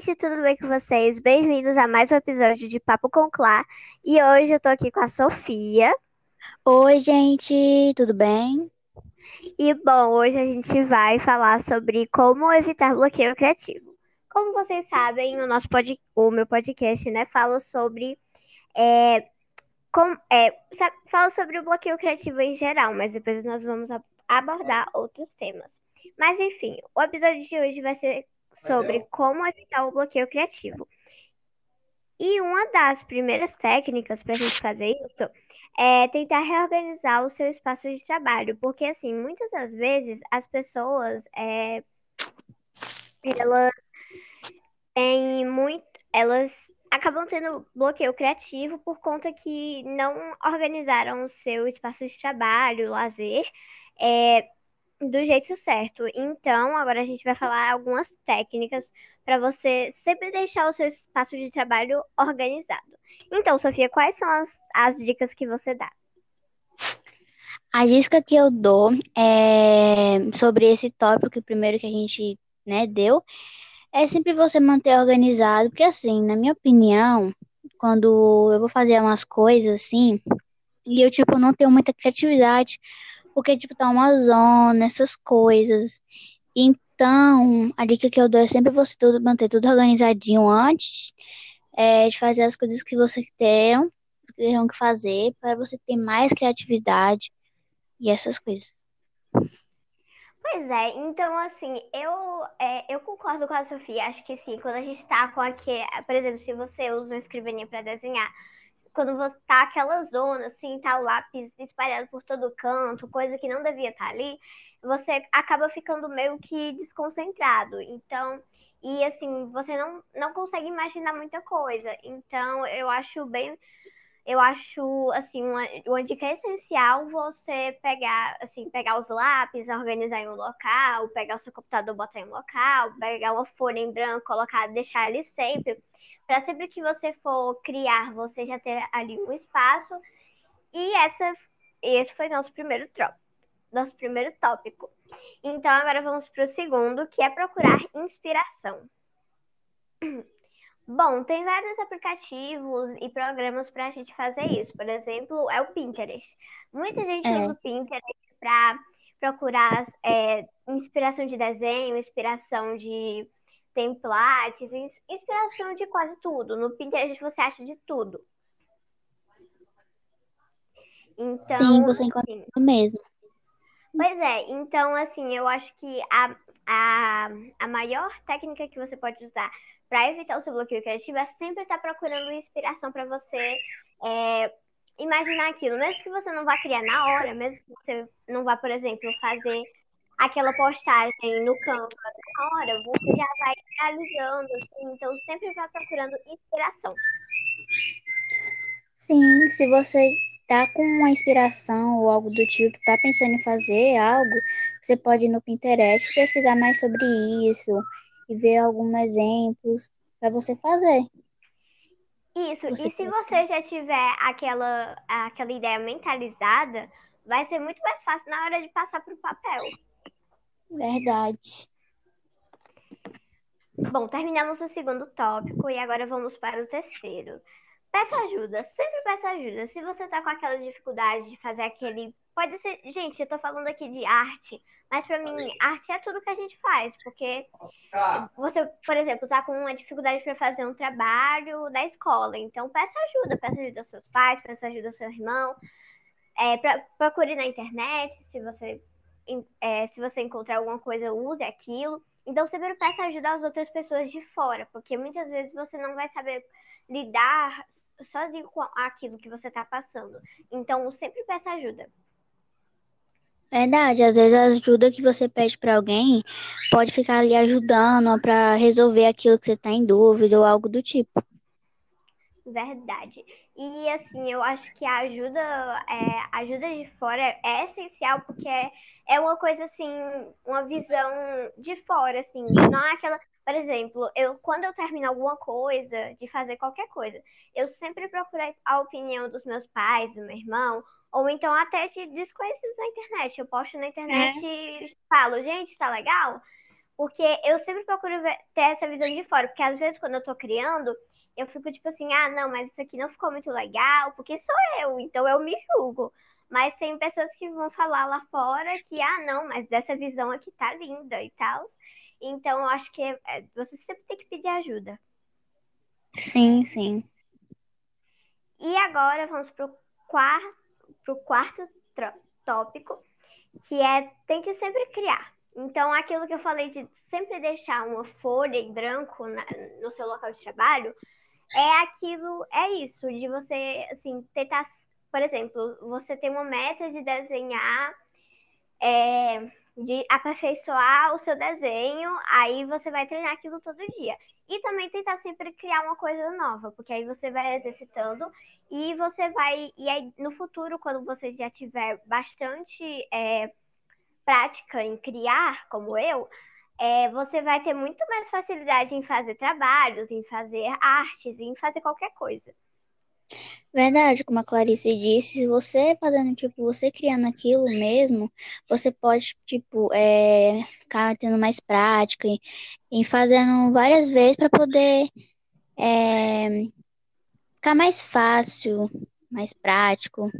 gente, tudo bem com vocês? Bem-vindos a mais um episódio de Papo com Clá. E hoje eu tô aqui com a Sofia. Oi, gente, tudo bem? E bom, hoje a gente vai falar sobre como evitar bloqueio criativo. Como vocês sabem, o nosso pod... o meu podcast, né, fala sobre é, com, é, fala sobre o bloqueio criativo em geral, mas depois nós vamos abordar outros temas. Mas enfim, o episódio de hoje vai ser sobre é como evitar o bloqueio criativo. E uma das primeiras técnicas para a gente fazer isso é tentar reorganizar o seu espaço de trabalho, porque assim, muitas das vezes as pessoas é, elas têm muito, elas acabam tendo bloqueio criativo por conta que não organizaram o seu espaço de trabalho, lazer, é, do jeito certo. Então, agora a gente vai falar algumas técnicas para você sempre deixar o seu espaço de trabalho organizado. Então, Sofia, quais são as, as dicas que você dá? A dica que eu dou é sobre esse tópico primeiro que a gente né, deu, é sempre você manter organizado, porque assim, na minha opinião, quando eu vou fazer umas coisas assim, e eu tipo não tenho muita criatividade, porque, tipo, tá uma zona, essas coisas. Então, a dica que eu dou é sempre você tudo, manter tudo organizadinho antes é, de fazer as coisas que você terão, terão que fazer, para você ter mais criatividade e essas coisas. Pois é, então assim, eu, é, eu concordo com a Sofia, acho que sim, quando a gente tá com aqui, por exemplo, se você usa uma escrivaninha para desenhar, quando você tá aquela zona, assim, tá o lápis espalhado por todo canto, coisa que não devia estar tá ali, você acaba ficando meio que desconcentrado. Então, e assim, você não, não consegue imaginar muita coisa. Então, eu acho bem. Eu acho, assim, uma, uma dica essencial você pegar, assim, pegar os lápis, organizar em um local, pegar o seu computador, botar em um local, pegar uma folha em branco, colocar, deixar ali sempre para sempre que você for criar, você já ter ali um espaço. E essa, esse foi nosso primeiro tópico. Nosso primeiro tópico. Então, agora vamos para o segundo, que é procurar inspiração. Bom, tem vários aplicativos e programas para a gente fazer isso. Por exemplo, é o Pinterest. Muita gente é. usa o Pinterest para procurar é, inspiração de desenho, inspiração de templates, inspiração de quase tudo. No Pinterest você acha de tudo. Então, Sim, você encontra assim, mesmo. Pois é, então assim, eu acho que a, a, a maior técnica que você pode usar para evitar o seu bloqueio criativo é sempre estar tá procurando inspiração para você é, imaginar aquilo. Mesmo que você não vá criar na hora, mesmo que você não vá, por exemplo, fazer aquela postagem no campo na hora, você já vai realizando, assim, então sempre vai procurando inspiração. Sim, se você tá com uma inspiração ou algo do tipo, tá pensando em fazer algo, você pode ir no Pinterest pesquisar mais sobre isso e ver alguns exemplos para você fazer. Isso, você e se você já tiver aquela, aquela ideia mentalizada, vai ser muito mais fácil na hora de passar para o papel. Verdade. Bom, terminamos o segundo tópico e agora vamos para o terceiro. Peça ajuda, sempre peça ajuda. Se você tá com aquela dificuldade de fazer aquele. Pode ser. Gente, eu tô falando aqui de arte, mas para mim, arte é tudo que a gente faz, porque você, por exemplo, tá com uma dificuldade para fazer um trabalho da escola. Então, peça ajuda, peça ajuda aos seus pais, peça ajuda ao seu irmão. É, pra, procure na internet se você é, se você encontrar alguma coisa, use aquilo. Então, sempre peça ajuda às outras pessoas de fora, porque muitas vezes você não vai saber lidar sozinho com aquilo que você está passando. Então, sempre peça ajuda. Verdade, às vezes a ajuda que você pede para alguém pode ficar ali ajudando para resolver aquilo que você está em dúvida ou algo do tipo. Verdade. E assim, eu acho que a ajuda, é, ajuda de fora é essencial porque é, é uma coisa assim, uma visão de fora, assim, não é aquela. Por exemplo, eu quando eu termino alguma coisa, de fazer qualquer coisa, eu sempre procuro a opinião dos meus pais, do meu irmão, ou então até de desconhecidos na internet. Eu posto na internet é. e falo, gente, tá legal? Porque eu sempre procuro ter essa visão de fora, porque às vezes quando eu tô criando, eu fico tipo assim, ah, não, mas isso aqui não ficou muito legal, porque sou eu, então eu me julgo. Mas tem pessoas que vão falar lá fora que, ah, não, mas dessa visão aqui tá linda e tal. Então, eu acho que é, você sempre tem que pedir ajuda. Sim, sim. E agora vamos pro quarto, pro quarto tópico, que é tem que sempre criar. Então, aquilo que eu falei de sempre deixar uma folha em branco na, no seu local de trabalho, é aquilo, é isso, de você, assim, tentar, por exemplo, você tem uma meta de desenhar, é, de aperfeiçoar o seu desenho, aí você vai treinar aquilo todo dia. E também tentar sempre criar uma coisa nova, porque aí você vai exercitando e você vai, e aí no futuro, quando você já tiver bastante é, prática em criar, como eu, é, você vai ter muito mais facilidade em fazer trabalhos, em fazer artes, em fazer qualquer coisa. Verdade, como a Clarice disse, se você fazendo, tipo, você criando aquilo mesmo, você pode, tipo, é, ficar tendo mais prática e, e fazendo várias vezes para poder é, ficar mais fácil, mais prático,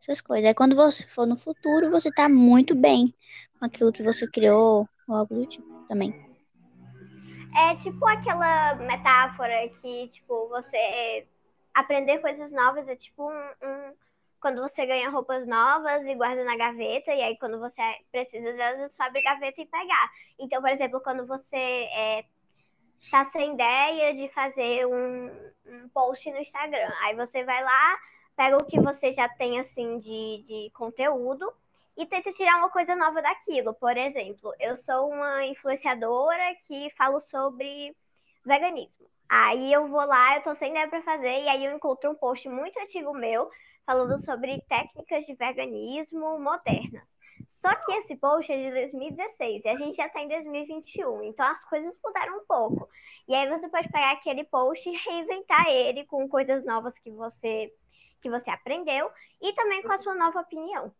essas coisas. Aí quando você for no futuro, você tá muito bem com aquilo que você criou, ou algo do tipo também. É tipo aquela metáfora que, tipo, você aprender coisas novas é tipo um, um, quando você ganha roupas novas e guarda na gaveta, e aí quando você precisa delas, você abre a gaveta e pegar. Então, por exemplo, quando você é, tá sem ideia de fazer um, um post no Instagram, aí você vai lá, pega o que você já tem assim de, de conteúdo e tenta tirar uma coisa nova daquilo. Por exemplo, eu sou uma influenciadora que falo sobre veganismo. Aí eu vou lá, eu tô sem ideia para fazer, e aí eu encontro um post muito antigo meu falando sobre técnicas de veganismo modernas. Só que esse post é de 2016 e a gente já está em 2021, então as coisas mudaram um pouco. E aí você pode pegar aquele post e reinventar ele com coisas novas que você que você aprendeu e também com a sua nova opinião.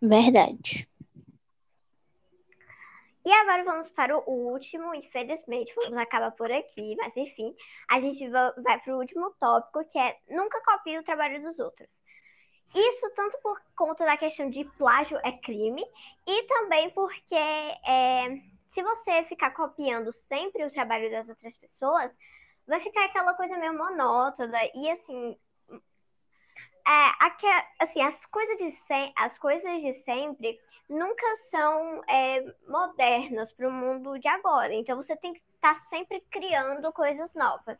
Verdade. E agora vamos para o último, infelizmente, vamos acabar por aqui, mas enfim, a gente vai para o último tópico, que é nunca copie o trabalho dos outros. Isso tanto por conta da questão de plágio é crime, e também porque é, se você ficar copiando sempre o trabalho das outras pessoas, vai ficar aquela coisa meio monótona, e assim, é, aqui, assim, as coisas de, se, as coisas de sempre nunca são é, modernas para o mundo de agora. Então você tem que estar tá sempre criando coisas novas.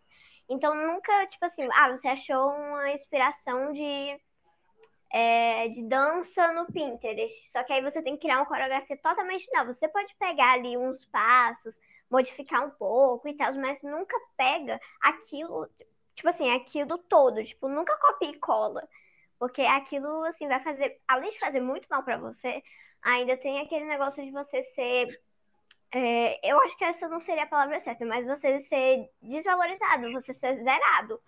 Então nunca, tipo assim, ah, você achou uma inspiração de, é, de dança no Pinterest. Só que aí você tem que criar uma coreografia totalmente nova. Você pode pegar ali uns passos, modificar um pouco e tal, mas nunca pega aquilo, tipo assim, aquilo todo. Tipo, nunca copia e cola. Porque aquilo, assim, vai fazer, além de fazer muito mal para você, ainda tem aquele negócio de você ser. É, eu acho que essa não seria a palavra certa, mas você ser desvalorizado, você ser zerado.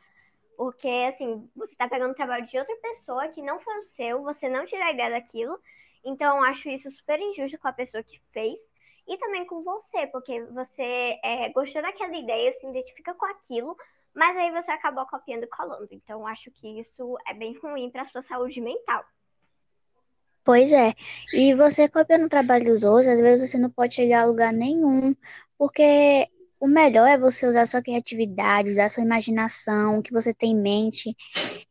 Porque, assim, você tá pegando o trabalho de outra pessoa que não foi o seu, você não tira a ideia daquilo. Então, eu acho isso super injusto com a pessoa que fez e também com você, porque você é, gostou daquela ideia, se identifica com aquilo, mas aí você acabou copiando e colando. Então, acho que isso é bem ruim para sua saúde mental. Pois é. E você copiando o trabalho dos outros, às vezes você não pode chegar a lugar nenhum, porque o melhor é você usar sua criatividade, usar sua imaginação, o que você tem em mente,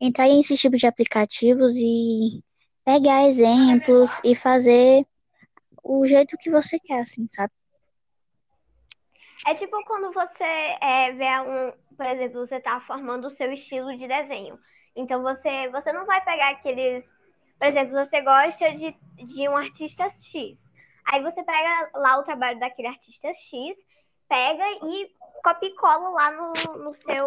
entrar em esses tipos de aplicativos e pegar exemplos e fazer o jeito que você quer, assim, sabe? É tipo quando você é, vê um, por exemplo, você está formando o seu estilo de desenho. Então você, você não vai pegar aqueles. Por exemplo, você gosta de, de um artista X. Aí você pega lá o trabalho daquele artista X, pega e copia e cola lá no, no seu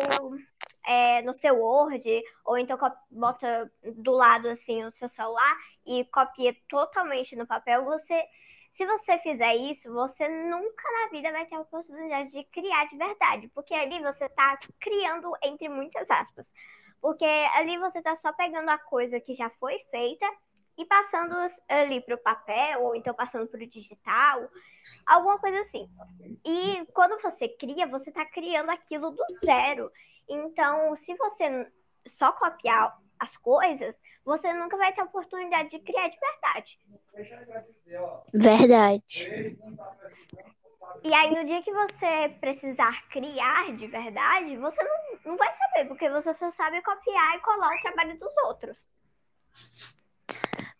é, no seu Word, ou então bota do lado assim o seu celular e copia totalmente no papel, você se você fizer isso, você nunca na vida vai ter a oportunidade de criar de verdade, porque ali você está criando entre muitas aspas. Porque ali você está só pegando a coisa que já foi feita e passando ali para o papel, ou então passando para o digital, alguma coisa assim. E quando você cria, você está criando aquilo do zero. Então, se você só copiar as coisas, você nunca vai ter a oportunidade de criar de verdade. Verdade. E aí, no dia que você precisar criar de verdade, você não, não vai saber, porque você só sabe copiar e colar o trabalho dos outros.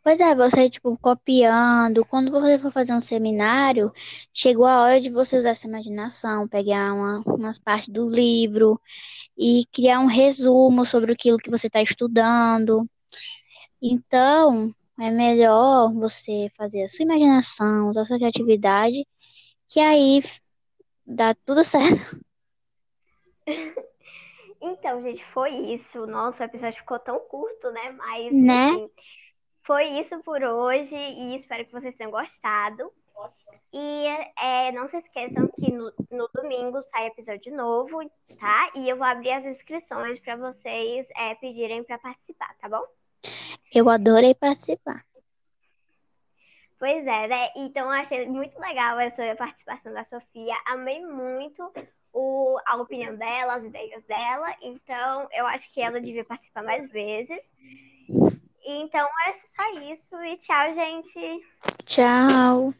Pois é, você, tipo, copiando. Quando você for fazer um seminário, chegou a hora de você usar essa imaginação, pegar uma, umas partes do livro e criar um resumo sobre aquilo que você está estudando. Então, é melhor você fazer a sua imaginação, a sua criatividade, que aí dá tudo certo. Então, gente, foi isso. Nossa, o episódio ficou tão curto, né? Mas, Né? enfim, foi isso por hoje e espero que vocês tenham gostado. E é, não se esqueçam que no, no domingo sai episódio novo, tá? E eu vou abrir as inscrições para vocês é, pedirem para participar, tá bom? Eu adorei participar. Pois é, né? Então eu achei muito legal essa participação da Sofia. Amei muito o, a opinião dela, as ideias dela. Então eu acho que ela devia participar mais vezes. Então é só isso e tchau, gente. Tchau.